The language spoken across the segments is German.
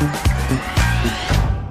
thank you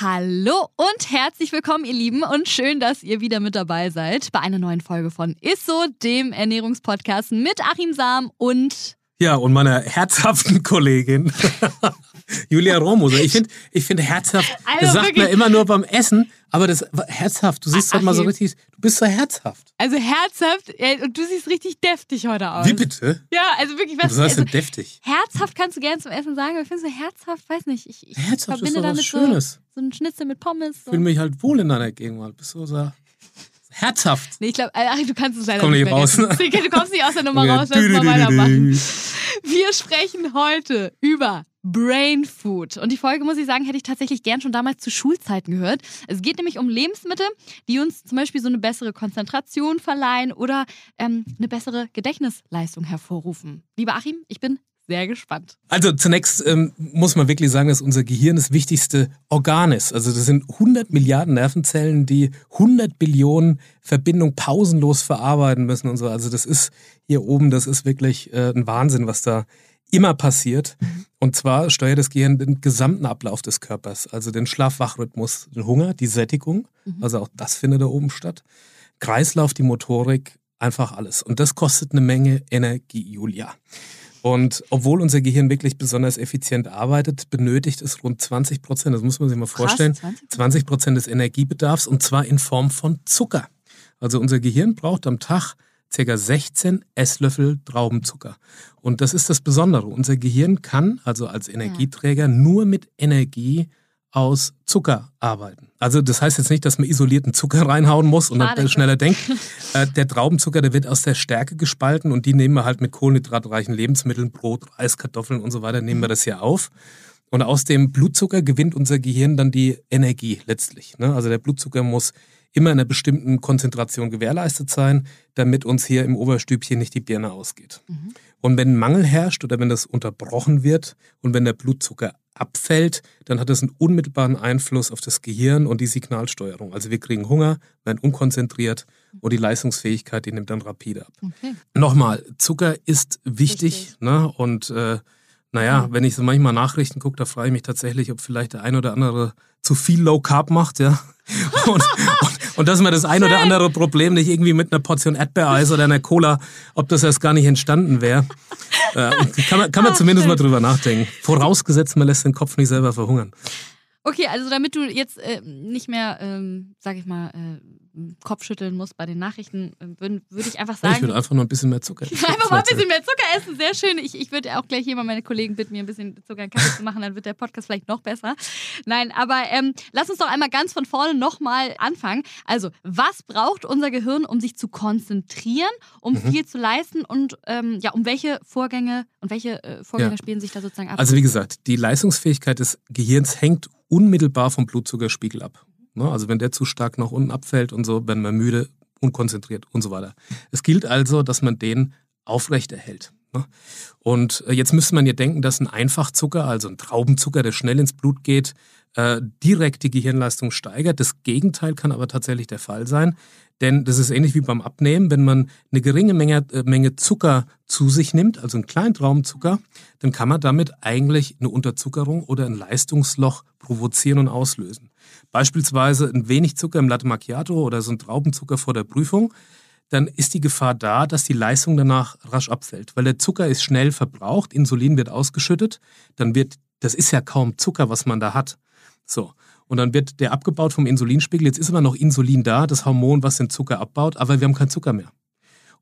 Hallo und herzlich willkommen, ihr Lieben, und schön, dass ihr wieder mit dabei seid bei einer neuen Folge von Isso, dem Ernährungspodcast mit Achim Sam und ja, und meiner herzhaften Kollegin Julia Romoser. Ich finde ich find herzhaft, also das sagt wirklich. man immer nur beim Essen, aber das herzhaft, du siehst halt mal so richtig, du bist so herzhaft. Also herzhaft, und du siehst richtig deftig heute aus. Wie bitte? Ja, also wirklich, was Was heißt also, denn deftig? Herzhaft kannst du gerne zum Essen sagen, aber ich finde so herzhaft, weiß nicht, ich, ich herzhaft verbinde ist doch damit was Schönes. So, so ein Schnitzel mit Pommes. Ich fühle mich halt wohl in deiner Gegenwart. Bist du so herzhaft. Nee, ich glaube, du kannst es leider Komm nicht mehr raus. Du kommst nicht aus der Nummer raus, lass mal weitermachen. Wir sprechen heute über Brain Food. Und die Folge, muss ich sagen, hätte ich tatsächlich gern schon damals zu Schulzeiten gehört. Es geht nämlich um Lebensmittel, die uns zum Beispiel so eine bessere Konzentration verleihen oder ähm, eine bessere Gedächtnisleistung hervorrufen. Lieber Achim, ich bin sehr gespannt. Also zunächst ähm, muss man wirklich sagen, dass unser Gehirn das wichtigste Organ ist. Also das sind 100 Milliarden Nervenzellen, die 100 Billionen Verbindungen pausenlos verarbeiten müssen und so. Also das ist hier oben, das ist wirklich äh, ein Wahnsinn, was da immer passiert. Und zwar steuert das Gehirn den gesamten Ablauf des Körpers, also den Schlaf-Wach-Rhythmus, den Hunger, die Sättigung, mhm. also auch das findet da oben statt. Kreislauf, die Motorik, einfach alles. Und das kostet eine Menge Energie, Julia. Und obwohl unser Gehirn wirklich besonders effizient arbeitet, benötigt es rund 20 Prozent, das muss man sich mal vorstellen, Krass, 20 Prozent des Energiebedarfs und zwar in Form von Zucker. Also unser Gehirn braucht am Tag ca. 16 Esslöffel Traubenzucker. Und das ist das Besondere. Unser Gehirn kann also als Energieträger nur mit Energie aus Zucker arbeiten. Also das heißt jetzt nicht, dass man isolierten Zucker reinhauen muss und dann schneller denkt. Äh, der Traubenzucker, der wird aus der Stärke gespalten und die nehmen wir halt mit kohlenhydratreichen Lebensmitteln, Brot, Reis, Kartoffeln und so weiter, nehmen wir das hier auf. Und aus dem Blutzucker gewinnt unser Gehirn dann die Energie letztlich. Ne? Also der Blutzucker muss immer in einer bestimmten Konzentration gewährleistet sein, damit uns hier im Oberstübchen nicht die Birne ausgeht. Mhm. Und wenn Mangel herrscht oder wenn das unterbrochen wird und wenn der Blutzucker abfällt, dann hat das einen unmittelbaren Einfluss auf das Gehirn und die Signalsteuerung. Also wir kriegen Hunger, werden unkonzentriert und die Leistungsfähigkeit, die nimmt dann rapide ab. Okay. Nochmal, Zucker ist wichtig, wichtig. Ne? und äh, naja, wenn ich so manchmal Nachrichten gucke, da frage ich mich tatsächlich, ob vielleicht der ein oder andere zu viel Low Carb macht, ja. Und, und, und dass man das ein oder andere Problem nicht irgendwie mit einer Portion Erdbeereis oder einer Cola, ob das erst gar nicht entstanden wäre. Äh, kann man, kann man zumindest mal drüber nachdenken. Vorausgesetzt, man lässt den Kopf nicht selber verhungern. Okay, also damit du jetzt äh, nicht mehr, ähm, sag ich mal, äh, Kopfschütteln musst bei den Nachrichten, äh, würde würd ich einfach sagen. Ich würde einfach nur ein bisschen mehr Zucker essen. einfach mal ein bisschen mehr Zucker essen, sehr schön. Ich, ich würde auch gleich hier mal meine Kollegen bitten, mir ein bisschen Zucker in Kaffee zu machen, dann wird der Podcast vielleicht noch besser. Nein, aber ähm, lass uns doch einmal ganz von vorne nochmal anfangen. Also, was braucht unser Gehirn, um sich zu konzentrieren, um mhm. viel zu leisten und ähm, ja, um welche Vorgänge und welche äh, Vorgänge ja. spielen sich da sozusagen ab? Also, wie gesagt, die Leistungsfähigkeit des Gehirns hängt unmittelbar vom Blutzuckerspiegel ab. Ne? Also wenn der zu stark nach unten abfällt und so, werden wir müde, unkonzentriert und so weiter. Es gilt also, dass man den aufrechterhält. Ne? Und äh, jetzt müsste man ja denken, dass ein Einfachzucker, also ein Traubenzucker, der schnell ins Blut geht, äh, direkt die Gehirnleistung steigert. Das Gegenteil kann aber tatsächlich der Fall sein. Denn das ist ähnlich wie beim Abnehmen. Wenn man eine geringe Menge, äh, Menge Zucker zu sich nimmt, also einen kleinen Traubenzucker, dann kann man damit eigentlich eine Unterzuckerung oder ein Leistungsloch provozieren und auslösen. Beispielsweise ein wenig Zucker im Latte Macchiato oder so ein Traubenzucker vor der Prüfung dann ist die Gefahr da, dass die Leistung danach rasch abfällt, weil der Zucker ist schnell verbraucht, Insulin wird ausgeschüttet, dann wird, das ist ja kaum Zucker, was man da hat. So. Und dann wird der abgebaut vom Insulinspiegel. Jetzt ist immer noch Insulin da, das Hormon, was den Zucker abbaut, aber wir haben keinen Zucker mehr.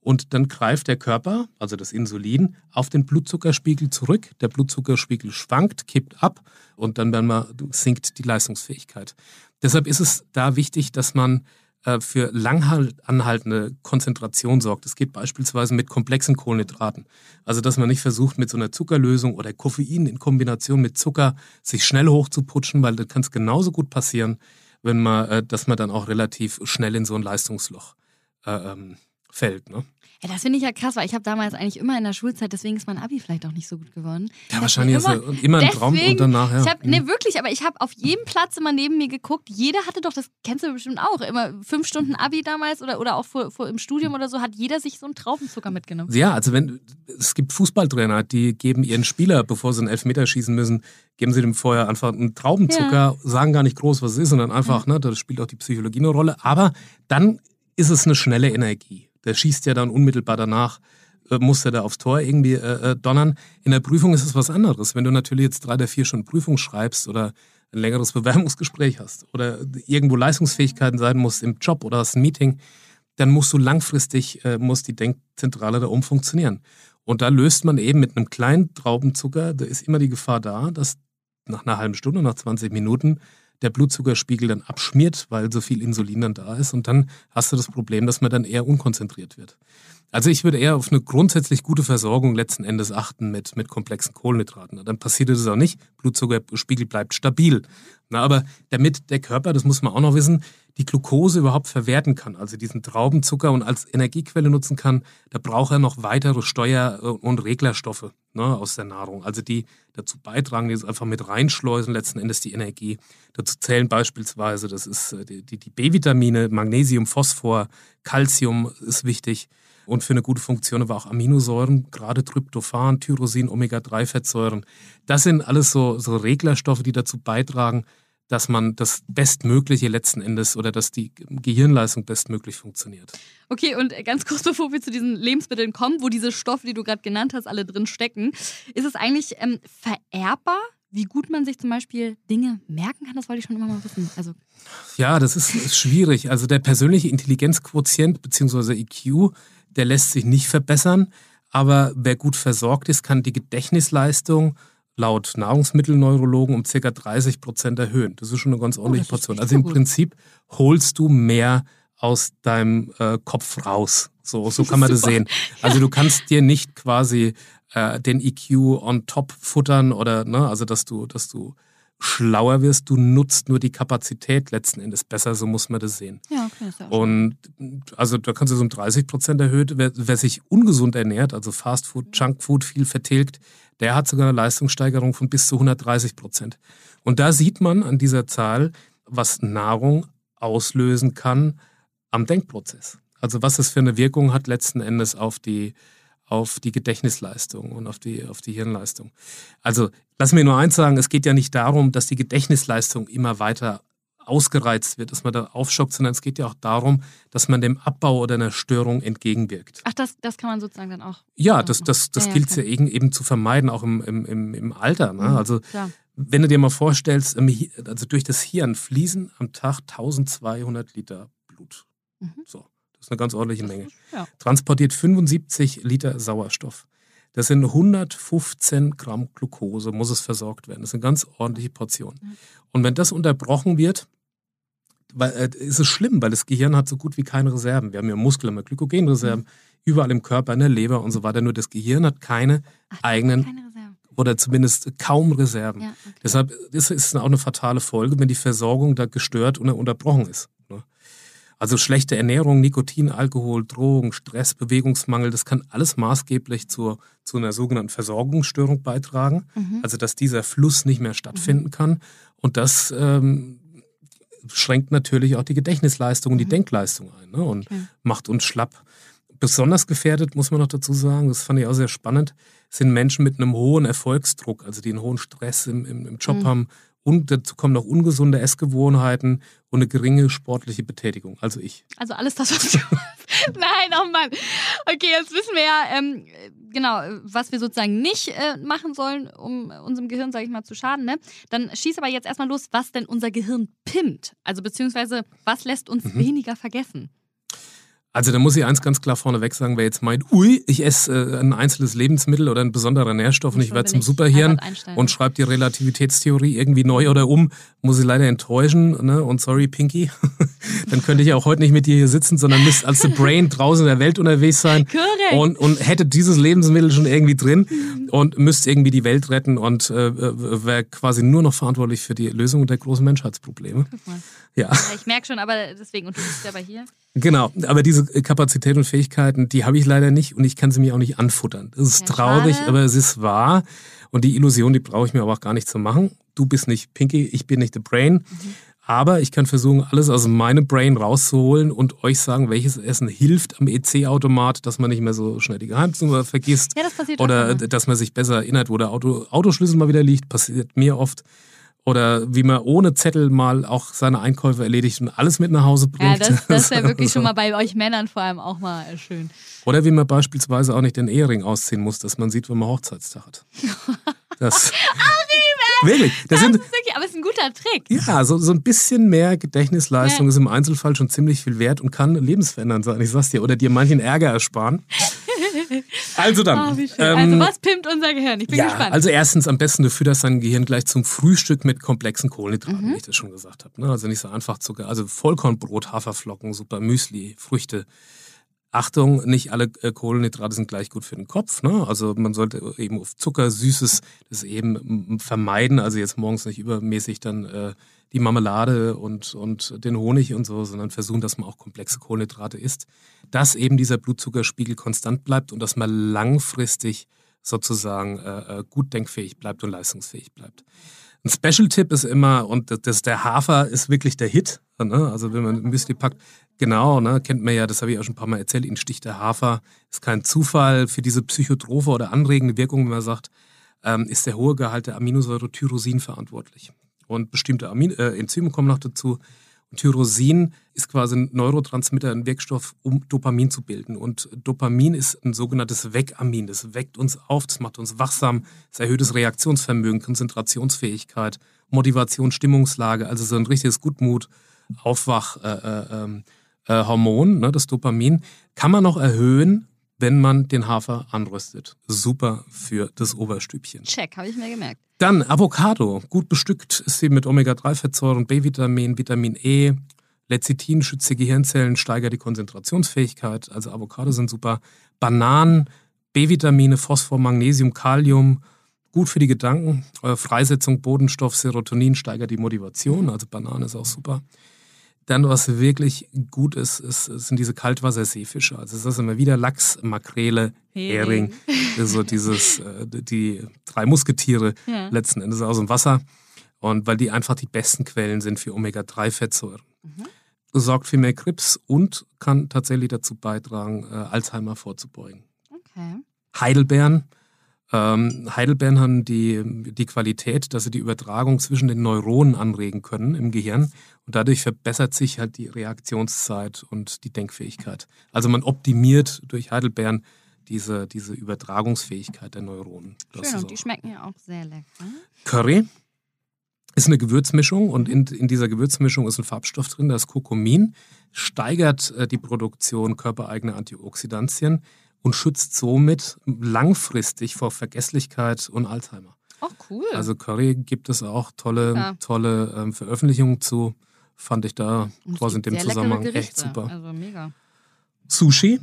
Und dann greift der Körper, also das Insulin, auf den Blutzuckerspiegel zurück. Der Blutzuckerspiegel schwankt, kippt ab und dann wir, sinkt die Leistungsfähigkeit. Deshalb ist es da wichtig, dass man äh, für lang anhaltende Konzentration sorgt. Das geht beispielsweise mit komplexen Kohlenhydraten. Also dass man nicht versucht, mit so einer Zuckerlösung oder Koffein in Kombination mit Zucker sich schnell hochzuputschen, weil das kann es genauso gut passieren, wenn man, äh, dass man dann auch relativ schnell in so ein Leistungsloch äh, ähm, fällt. Ne? Ja, das finde ich ja krass, weil ich habe damals eigentlich immer in der Schulzeit, deswegen ist mein Abi vielleicht auch nicht so gut geworden. Ja, wahrscheinlich immer, ist immer ein Traum und danach, ja. Ich hab, nee, wirklich, aber ich habe auf jedem Platz immer neben mir geguckt. Jeder hatte doch, das kennst du bestimmt auch, immer fünf Stunden Abi damals oder, oder auch vor, vor im Studium oder so, hat jeder sich so einen Traubenzucker mitgenommen. Ja, also wenn, es gibt Fußballtrainer, die geben ihren Spieler, bevor sie einen Elfmeter schießen müssen, geben sie dem vorher einfach einen Traubenzucker, ja. sagen gar nicht groß, was es ist, sondern einfach, ja. ne, das spielt auch die Psychologie eine Rolle. Aber dann ist es eine schnelle Energie. Der schießt ja dann unmittelbar danach, äh, muss er da aufs Tor irgendwie äh, äh, donnern. In der Prüfung ist es was anderes. Wenn du natürlich jetzt drei oder vier Stunden Prüfung schreibst oder ein längeres Bewerbungsgespräch hast oder irgendwo Leistungsfähigkeiten sein musst im Job oder hast ein Meeting, dann musst du langfristig, äh, muss die Denkzentrale da oben funktionieren. Und da löst man eben mit einem kleinen Traubenzucker, da ist immer die Gefahr da, dass nach einer halben Stunde, nach 20 Minuten der Blutzuckerspiegel dann abschmiert, weil so viel Insulin dann da ist. Und dann hast du das Problem, dass man dann eher unkonzentriert wird. Also ich würde eher auf eine grundsätzlich gute Versorgung letzten Endes achten mit, mit komplexen Kohlenhydraten. Dann passiert das auch nicht. Blutzuckerspiegel bleibt stabil. Na, aber damit der Körper, das muss man auch noch wissen, die Glucose überhaupt verwerten kann, also diesen Traubenzucker und als Energiequelle nutzen kann, da braucht er noch weitere Steuer- und Reglerstoffe ne, aus der Nahrung. Also die dazu beitragen, die es einfach mit reinschleusen, letzten Endes die Energie. Dazu zählen beispielsweise, das ist äh, die, die B-Vitamine, Magnesium, Phosphor, Calcium ist wichtig. Und für eine gute Funktion aber auch Aminosäuren, gerade Tryptophan, Tyrosin, Omega-3-Fettsäuren. Das sind alles so, so Reglerstoffe, die dazu beitragen, dass man das Bestmögliche letzten Endes oder dass die Gehirnleistung bestmöglich funktioniert. Okay, und ganz kurz bevor wir zu diesen Lebensmitteln kommen, wo diese Stoffe, die du gerade genannt hast, alle drin stecken, ist es eigentlich ähm, vererbbar? Wie gut man sich zum Beispiel Dinge merken kann, das wollte ich schon immer mal wissen. Also ja, das ist, ist schwierig. Also der persönliche Intelligenzquotient bzw. IQ, der lässt sich nicht verbessern. Aber wer gut versorgt ist, kann die Gedächtnisleistung laut Nahrungsmittelneurologen um ca. 30 Prozent erhöhen. Das ist schon eine ganz oh, ordentliche oh, Portion. Also im gut. Prinzip holst du mehr aus deinem äh, Kopf raus. So, so kann man das sehen. Also du kannst dir nicht quasi äh, den EQ on top futtern oder, ne, also dass du, dass du schlauer wirst, du nutzt nur die Kapazität letzten Endes besser, so muss man das sehen. Ja, okay, ist ja Und also da kannst du so um 30 Prozent erhöht, wer, wer, sich ungesund ernährt, also Fastfood, Junkfood viel vertilgt, der hat sogar eine Leistungssteigerung von bis zu 130 Prozent. Und da sieht man an dieser Zahl, was Nahrung auslösen kann am Denkprozess. Also was es für eine Wirkung hat letzten Endes auf die, auf die Gedächtnisleistung und auf die, auf die Hirnleistung. Also lass mir nur eins sagen, es geht ja nicht darum, dass die Gedächtnisleistung immer weiter ausgereizt wird, dass man da aufschockt, sondern es geht ja auch darum, dass man dem Abbau oder einer Störung entgegenwirkt. Ach, das, das kann man sozusagen dann auch. Ja, das, das, das ja, gilt ja, eben, eben zu vermeiden, auch im, im, im Alter. Ne? Mhm, also klar. wenn du dir mal vorstellst, also durch das Hirn fließen am Tag 1200 Liter Blut. Mhm. So, das ist eine ganz ordentliche Menge. Ja. Transportiert 75 Liter Sauerstoff. Das sind 115 Gramm Glucose, muss es versorgt werden. Das sind ganz ordentliche Portionen. Mhm. Und wenn das unterbrochen wird, weil, äh, ist es schlimm, weil das Gehirn hat so gut wie keine Reserven. Wir haben ja Muskeln, wir haben Glykogenreserven, mhm. überall im Körper, in der Leber und so weiter. Nur das Gehirn hat keine Ach, eigenen keine oder zumindest kaum Reserven. Ja, okay. Deshalb ist es auch eine fatale Folge, wenn die Versorgung da gestört oder unterbrochen ist. Ne? Also schlechte Ernährung, Nikotin, Alkohol, Drogen, Stress, Bewegungsmangel, das kann alles maßgeblich zur, zu einer sogenannten Versorgungsstörung beitragen. Mhm. Also dass dieser Fluss nicht mehr stattfinden mhm. kann. Und das ähm, schränkt natürlich auch die Gedächtnisleistung und die mhm. Denkleistung ein ne? und okay. macht uns schlapp. Besonders gefährdet, muss man noch dazu sagen, das fand ich auch sehr spannend, sind Menschen mit einem hohen Erfolgsdruck, also die einen hohen Stress im, im, im Job mhm. haben Und dazu kommen noch ungesunde Essgewohnheiten und eine geringe sportliche Betätigung. Also ich. Also alles das, was du. Nein, oh Mann. Okay, jetzt wissen wir ja, ähm, genau, was wir sozusagen nicht äh, machen sollen, um unserem Gehirn, sage ich mal, zu schaden. Ne? Dann schieß aber jetzt erstmal los, was denn unser Gehirn pimmt. Also beziehungsweise, was lässt uns mhm. weniger vergessen. Also da muss ich eins ganz klar vorneweg sagen, wer jetzt meint, ui, ich esse äh, ein einzelnes Lebensmittel oder ein besonderer Nährstoff und ich werde zum Superhirn und schreibe die Relativitätstheorie irgendwie neu oder um, muss ich leider enttäuschen. Ne? Und sorry, Pinky, dann könnte ich auch heute nicht mit dir hier sitzen, sondern müsste als The Brain draußen in der Welt unterwegs sein und, und hätte dieses Lebensmittel schon irgendwie drin und müsste irgendwie die Welt retten und äh, wäre quasi nur noch verantwortlich für die Lösung der großen Menschheitsprobleme. Guck mal. Ja. ja ich merke schon, aber deswegen, und du bist selber hier. Genau, aber diese Kapazitäten und Fähigkeiten, die habe ich leider nicht und ich kann sie mir auch nicht anfuttern. Das ist ja, traurig, schade. aber es ist wahr. Und die Illusion, die brauche ich mir aber auch gar nicht zu machen. Du bist nicht Pinky, ich bin nicht The Brain. Mhm. Aber ich kann versuchen, alles aus meinem Brain rauszuholen und euch sagen, welches Essen hilft am EC-Automat, dass man nicht mehr so schnell die Geheimnummer vergisst. Ja, das passiert Oder dass man sich besser erinnert, wo der Auto, Autoschlüssel mal wieder liegt. Passiert mir oft oder wie man ohne Zettel mal auch seine Einkäufe erledigt und alles mit nach Hause bringt. Ja, das, das wäre wirklich schon mal bei euch Männern vor allem auch mal schön. Oder wie man beispielsweise auch nicht den Ehering ausziehen muss, dass man sieht, wenn man Hochzeitstag hat. Das, Wirklich. Das, das sind, ist wirklich, aber es ist ein guter Trick. Ja, so, so ein bisschen mehr Gedächtnisleistung ja. ist im Einzelfall schon ziemlich viel wert und kann lebensverändernd sein, ich sag's dir. Oder dir manchen Ärger ersparen. Also dann. Oh, ähm, also was pimmt unser Gehirn? Ich bin ja, gespannt. Also erstens am besten, du fütterst dein Gehirn gleich zum Frühstück mit komplexen Kohlenhydraten, mhm. wie ich das schon gesagt habe. Ne? Also nicht so einfach Zucker. Also Vollkornbrot, Haferflocken, super Müsli, Früchte. Achtung, nicht alle äh, Kohlenhydrate sind gleich gut für den Kopf. Ne? Also man sollte eben auf Zucker, Süßes das eben vermeiden. Also jetzt morgens nicht übermäßig dann äh, die Marmelade und, und den Honig und so, sondern versuchen, dass man auch komplexe Kohlenhydrate isst. Dass eben dieser Blutzuckerspiegel konstant bleibt und dass man langfristig sozusagen äh, äh gut denkfähig bleibt und leistungsfähig bleibt. Ein Special-Tipp ist immer, und das, der Hafer ist wirklich der Hit. Ne? Also wenn man ein Müsli packt, genau, ne? kennt man ja, das habe ich auch schon ein paar Mal erzählt, ihn sticht der Hafer. Ist kein Zufall für diese psychotrophe oder anregende Wirkung, wenn man sagt, ähm, ist der hohe Gehalt der Aminosäure Tyrosin verantwortlich. Und bestimmte Amin äh, Enzyme kommen noch dazu. Und Tyrosin ist quasi ein Neurotransmitter, ein Wirkstoff, um Dopamin zu bilden. Und Dopamin ist ein sogenanntes Weckamin. Das weckt uns auf, das macht uns wachsam, es erhöht das Reaktionsvermögen, Konzentrationsfähigkeit, Motivation, Stimmungslage, also so ein richtiges Gutmut, Aufwachhormon, äh, äh, äh, ne, das Dopamin, kann man noch erhöhen, wenn man den Hafer anröstet. Super für das Oberstübchen. Check, habe ich mir gemerkt. Dann Avocado. Gut bestückt ist sie mit Omega-3-Fettsäuren, B-Vitamin, Vitamin E. Lecithin schützt die Gehirnzellen, steigert die Konzentrationsfähigkeit. Also Avocado sind super. Bananen, B-Vitamine, Phosphor, Magnesium, Kalium. Gut für die Gedanken. Freisetzung, Bodenstoff, Serotonin steigert die Motivation. Also Banane ist auch super. Dann, was wirklich gut ist, ist sind diese Kaltwasserseefische. Also das ist immer wieder Lachs, Makrele, Hering. so dieses, äh, die drei Musketiere ja. letzten Endes aus dem Wasser. Und weil die einfach die besten Quellen sind für Omega-3-Fettsäuren. Mhm. Sorgt für mehr Krebs und kann tatsächlich dazu beitragen, äh, Alzheimer vorzubeugen. Okay. Heidelbeeren ähm, Heidelbeeren haben die, die Qualität, dass sie die Übertragung zwischen den Neuronen anregen können im Gehirn und dadurch verbessert sich halt die Reaktionszeit und die Denkfähigkeit. Also man optimiert durch Heidelbeeren diese, diese Übertragungsfähigkeit der Neuronen. Das Schön, und die schmecken ja auch sehr lecker. Curry ist eine Gewürzmischung und in, in dieser Gewürzmischung ist ein Farbstoff drin, das Kokumin, steigert äh, die Produktion körpereigener Antioxidantien und schützt somit langfristig vor Vergesslichkeit und Alzheimer. Ach, cool. Also Curry gibt es auch tolle, ja. tolle ähm, Veröffentlichungen zu. Fand ich da quasi in dem Zusammenhang echt super. Also mega. Sushi.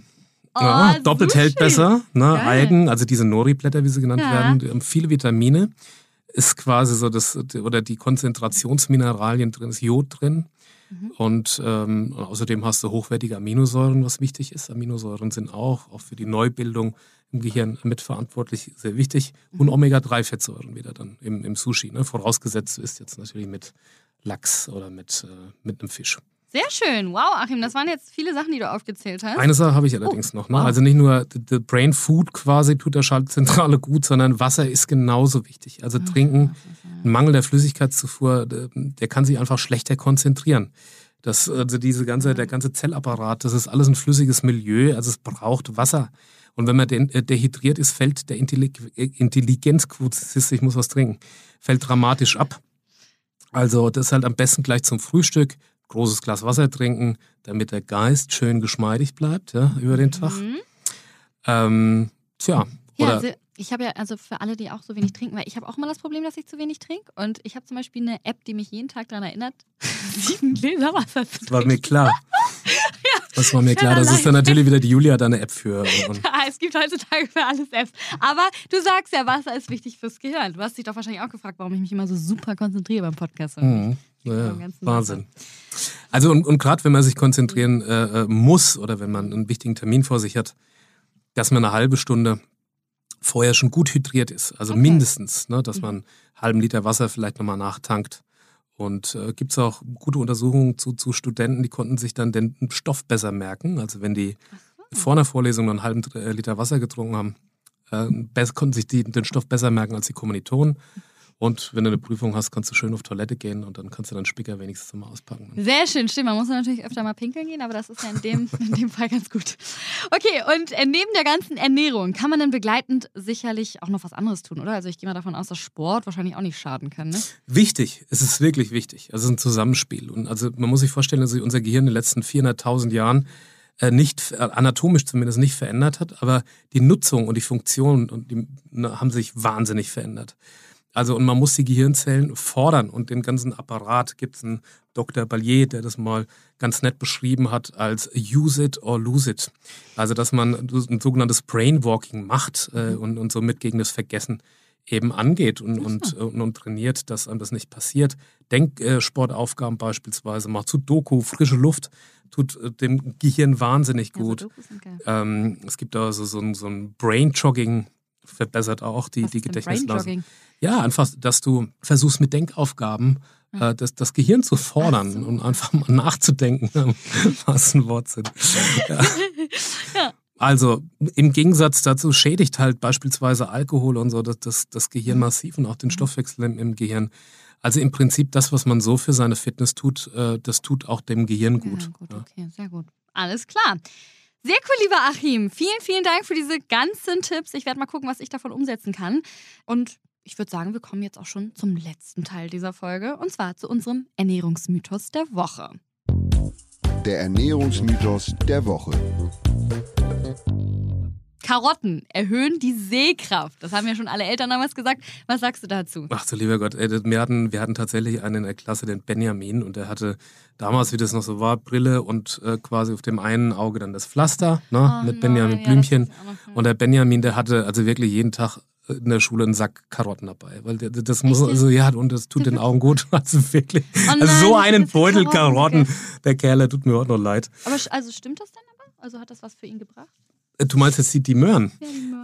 Oh, ja, doppelt Sushi. hält besser. Ne? Algen, also diese Nori-Blätter, wie sie genannt ja. werden, die haben viele Vitamine. Ist quasi so das, oder die Konzentrationsmineralien drin, ist Jod drin. Mhm. Und ähm, außerdem hast du hochwertige Aminosäuren, was wichtig ist. Aminosäuren sind auch, auch für die Neubildung im Gehirn mitverantwortlich, sehr wichtig. Mhm. Und Omega-3-Fettsäuren wieder dann im, im Sushi. Ne? Vorausgesetzt ist jetzt natürlich mit Lachs oder mit, äh, mit einem Fisch. Sehr schön. Wow, Achim, das waren jetzt viele Sachen, die du aufgezählt hast. Eine Sache habe ich allerdings oh, noch. Ne? Wow. Also nicht nur the Brain Food quasi tut der Schaltzentrale gut, sondern Wasser ist genauso wichtig. Also trinken, ein Mangel der Flüssigkeitszufuhr, der kann sich einfach schlechter konzentrieren. Das, also diese ganze, der ganze Zellapparat, das ist alles ein flüssiges Milieu, also es braucht Wasser. Und wenn man äh, dehydriert ist, fällt der Intelligenzquote, ich muss was trinken, fällt dramatisch ab. Also das ist halt am besten gleich zum Frühstück, großes Glas Wasser trinken, damit der Geist schön geschmeidig bleibt ja, über den Tag. Mhm. Ähm, tja, ja, also ich habe ja, also für alle, die auch so wenig trinken, weil ich habe auch immer das Problem, dass ich zu wenig trinke. Und ich habe zum Beispiel eine App, die mich jeden Tag daran erinnert, sieben Gläser Wasser zu trinken. Das war mir klar. ja, das war mir klar. Das ist dann natürlich wieder die Julia da eine App für. ja, es gibt heutzutage für alles Apps. Aber du sagst ja, Wasser ist wichtig fürs Gehirn. Du hast dich doch wahrscheinlich auch gefragt, warum ich mich immer so super konzentriere beim Podcast. Mhm. Ja, Wahnsinn. Also und, und gerade wenn man sich konzentrieren äh, äh, muss oder wenn man einen wichtigen Termin vor sich hat, dass man eine halbe Stunde vorher schon gut hydriert ist. Also okay. mindestens, ne, dass mhm. man einen halben Liter Wasser vielleicht nochmal nachtankt. Und äh, gibt es auch gute Untersuchungen zu, zu Studenten, die konnten sich dann den Stoff besser merken. Also wenn die so. vor einer Vorlesung noch einen halben äh, Liter Wasser getrunken haben, äh, konnten sich die den Stoff besser merken als die Kommilitonen. Und wenn du eine Prüfung hast, kannst du schön auf Toilette gehen und dann kannst du deinen Spicker wenigstens mal auspacken. Sehr schön, stimmt. Man muss natürlich öfter mal pinkeln gehen, aber das ist ja in dem, in dem Fall ganz gut. Okay, und äh, neben der ganzen Ernährung kann man dann begleitend sicherlich auch noch was anderes tun, oder? Also ich gehe mal davon aus, dass Sport wahrscheinlich auch nicht schaden kann, ne? Wichtig, es ist wirklich wichtig. Also es ist ein Zusammenspiel. Und also man muss sich vorstellen, dass sich unser Gehirn in den letzten 400.000 Jahren äh, nicht, äh, anatomisch zumindest nicht verändert hat, aber die Nutzung und die Funktion und die, ne, haben sich wahnsinnig verändert. Also und man muss die Gehirnzellen fordern und den ganzen Apparat gibt es einen Dr. Ballier, der das mal ganz nett beschrieben hat als use it or lose it. Also dass man ein sogenanntes Brainwalking macht äh, mhm. und, und somit gegen das Vergessen eben angeht und, und, und, und, trainiert, dass einem das nicht passiert. Denksportaufgaben äh, beispielsweise, macht zu Doku, frische Luft, tut äh, dem Gehirn wahnsinnig gut. Ja, so ähm, es gibt da so, so, ein, so ein Brain-Jogging, verbessert auch die, die Gedächtnisleistung. Ja, einfach, dass du versuchst mit Denkaufgaben äh, das, das Gehirn zu fordern so. und einfach mal nachzudenken, was ein Wortsinn. Ja. ja. Also im Gegensatz dazu schädigt halt beispielsweise Alkohol und so das, das, das Gehirn massiv und auch den Stoffwechsel im, im Gehirn. Also im Prinzip das, was man so für seine Fitness tut, äh, das tut auch dem Gehirn gut. Ja, gut, okay, sehr gut. Alles klar. Sehr cool, lieber Achim. Vielen, vielen Dank für diese ganzen Tipps. Ich werde mal gucken, was ich davon umsetzen kann. Und ich würde sagen, wir kommen jetzt auch schon zum letzten Teil dieser Folge und zwar zu unserem Ernährungsmythos der Woche. Der Ernährungsmythos der Woche. Karotten erhöhen die Sehkraft. Das haben ja schon alle Eltern damals gesagt. Was sagst du dazu? Ach so, lieber Gott. Wir hatten, wir hatten tatsächlich einen in der Klasse, den Benjamin, und der hatte damals, wie das noch so war, Brille und äh, quasi auf dem einen Auge dann das Pflaster ne, oh, mit Benjamin no, Blümchen. Ja, und der Benjamin, der hatte also wirklich jeden Tag in der Schule einen Sack Karotten dabei, weil das muss also ja und das tut den Augen gut, also wirklich. Oh nein, also so einen Beutel Karotten, der Kerl, der tut mir auch noch leid. Aber also stimmt das denn aber? Also hat das was für ihn gebracht? Äh, du meinst jetzt die, die Möhren?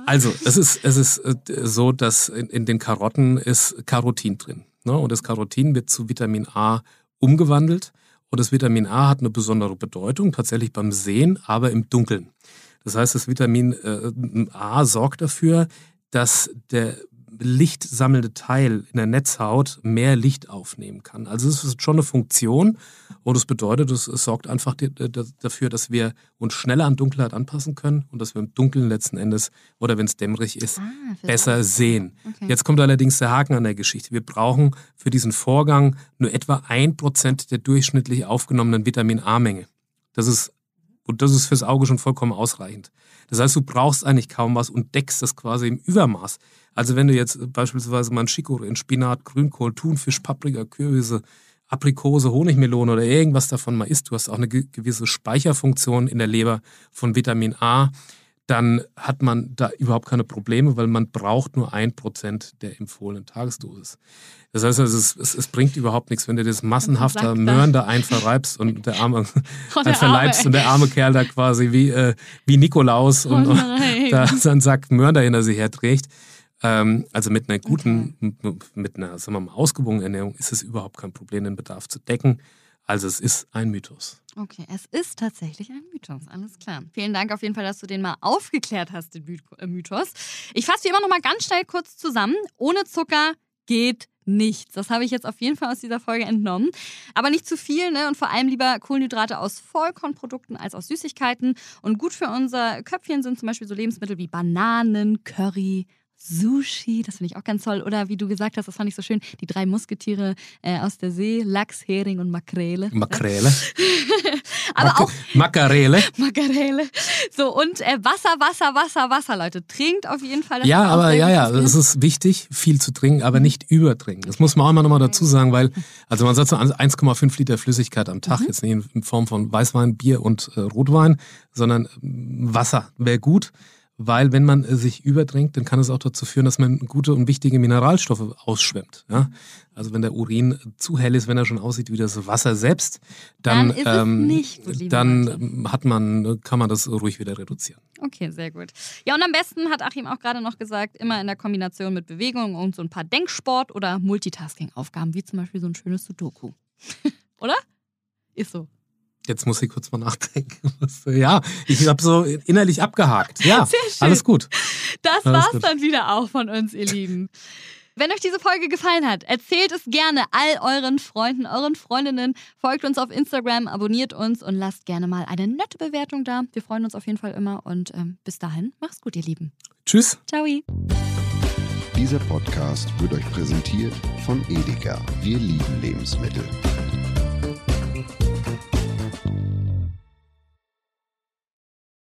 Also es ist es ist äh, so, dass in, in den Karotten ist Carotin drin, ne? Und das Carotin wird zu Vitamin A umgewandelt und das Vitamin A hat eine besondere Bedeutung tatsächlich beim Sehen, aber im Dunkeln. Das heißt, das Vitamin äh, A sorgt dafür, dass der lichtsammelnde Teil in der Netzhaut mehr Licht aufnehmen kann. Also es ist schon eine Funktion und das bedeutet, es, sorgt einfach dafür, dass wir uns schneller an Dunkelheit anpassen können und dass wir im Dunkeln letzten Endes oder wenn es dämmerig ist, ah, besser sehen. Okay. Jetzt kommt allerdings der Haken an der Geschichte. Wir brauchen für diesen Vorgang nur etwa ein Prozent der durchschnittlich aufgenommenen Vitamin A-Menge. Das ist und das ist fürs Auge schon vollkommen ausreichend. Das heißt, du brauchst eigentlich kaum was und deckst das quasi im Übermaß. Also wenn du jetzt beispielsweise Manchiko in Spinat, Grünkohl, Thunfisch, Paprika, Kürbisse, Aprikose, Honigmelone oder irgendwas davon mal isst, du hast auch eine gewisse Speicherfunktion in der Leber von Vitamin A, dann hat man da überhaupt keine Probleme, weil man braucht nur ein Prozent der empfohlenen Tagesdosis. Das heißt, also, es, es, es, bringt überhaupt nichts, wenn du das massenhafter Möhren da einverreibst und der arme oh, der verleibst arme, und der arme Kerl da quasi wie, äh, wie Nikolaus oh, und, und da seinen Sack Möhren da hinter sich herträgt. Ähm, also mit einer guten, okay. mit einer, sagen wir mal, ausgewogenen Ernährung ist es überhaupt kein Problem, den Bedarf zu decken. Also es ist ein Mythos. Okay, es ist tatsächlich ein Mythos, alles klar. Vielen Dank auf jeden Fall, dass du den mal aufgeklärt hast, den äh, Mythos. Ich fasse wie immer noch mal ganz schnell kurz zusammen. Ohne Zucker geht nichts. Das habe ich jetzt auf jeden Fall aus dieser Folge entnommen. Aber nicht zu viel, ne? Und vor allem lieber Kohlenhydrate aus Vollkornprodukten als aus Süßigkeiten. Und gut für unser Köpfchen sind zum Beispiel so Lebensmittel wie Bananen, Curry, Sushi, das finde ich auch ganz toll. Oder wie du gesagt hast, das fand ich so schön, die drei Musketiere äh, aus der See, Lachs, Hering und Makrele. Makrele. Aber Mak auch Makarele. Makrele. So, und äh, Wasser, Wasser, Wasser, Wasser, Leute. Trinkt auf jeden Fall. Ja, aber ja, ja, es ist wichtig, viel zu trinken, aber nicht übertrinken. Das muss man auch immer nochmal dazu sagen, weil, also man sagt so 1,5 Liter Flüssigkeit am Tag, jetzt nicht in- in Form von Weißwein, Bier und äh, Rotwein, sondern ähm, Wasser wäre gut, weil wenn man äh, sich übertrinkt, dann kann es auch dazu führen, dass man gute und wichtige Mineralstoffe ausschwemmt. Ja? Also wenn der Urin zu hell ist, wenn er schon aussieht wie das Wasser selbst, dann, Dann ist es nicht gut, liebe dann ähm, hat man, kann man das ruhig wieder reduzieren. Okay, sehr gut. Ja, und am besten hat Achim auch gerade noch gesagt, immer in der Kombination mit Bewegung und so ein paar Denksport- oder Multitasking-Aufgaben, wie zum Beispiel so ein schönes Sudoku. Oder? Ist so. Jetzt muss ich kurz mal nachdenken. Ja, ich habe so innerlich abgehakt. Ja, Sehr schön. alles gut. Das Alles war's gut. dann wieder auch von uns, ihr Lieben. Wenn euch diese Folge gefallen hat, erzählt es gerne all euren Freunden, euren Freundinnen. Folgt uns auf Instagram, abonniert uns und lasst gerne mal eine nette Bewertung da. Wir freuen uns auf jeden Fall immer und ähm, bis dahin, macht's gut, ihr Lieben. Tschüss. Ciao. Dieser Podcast wird euch präsentiert von Edeka. Wir lieben Lebensmittel.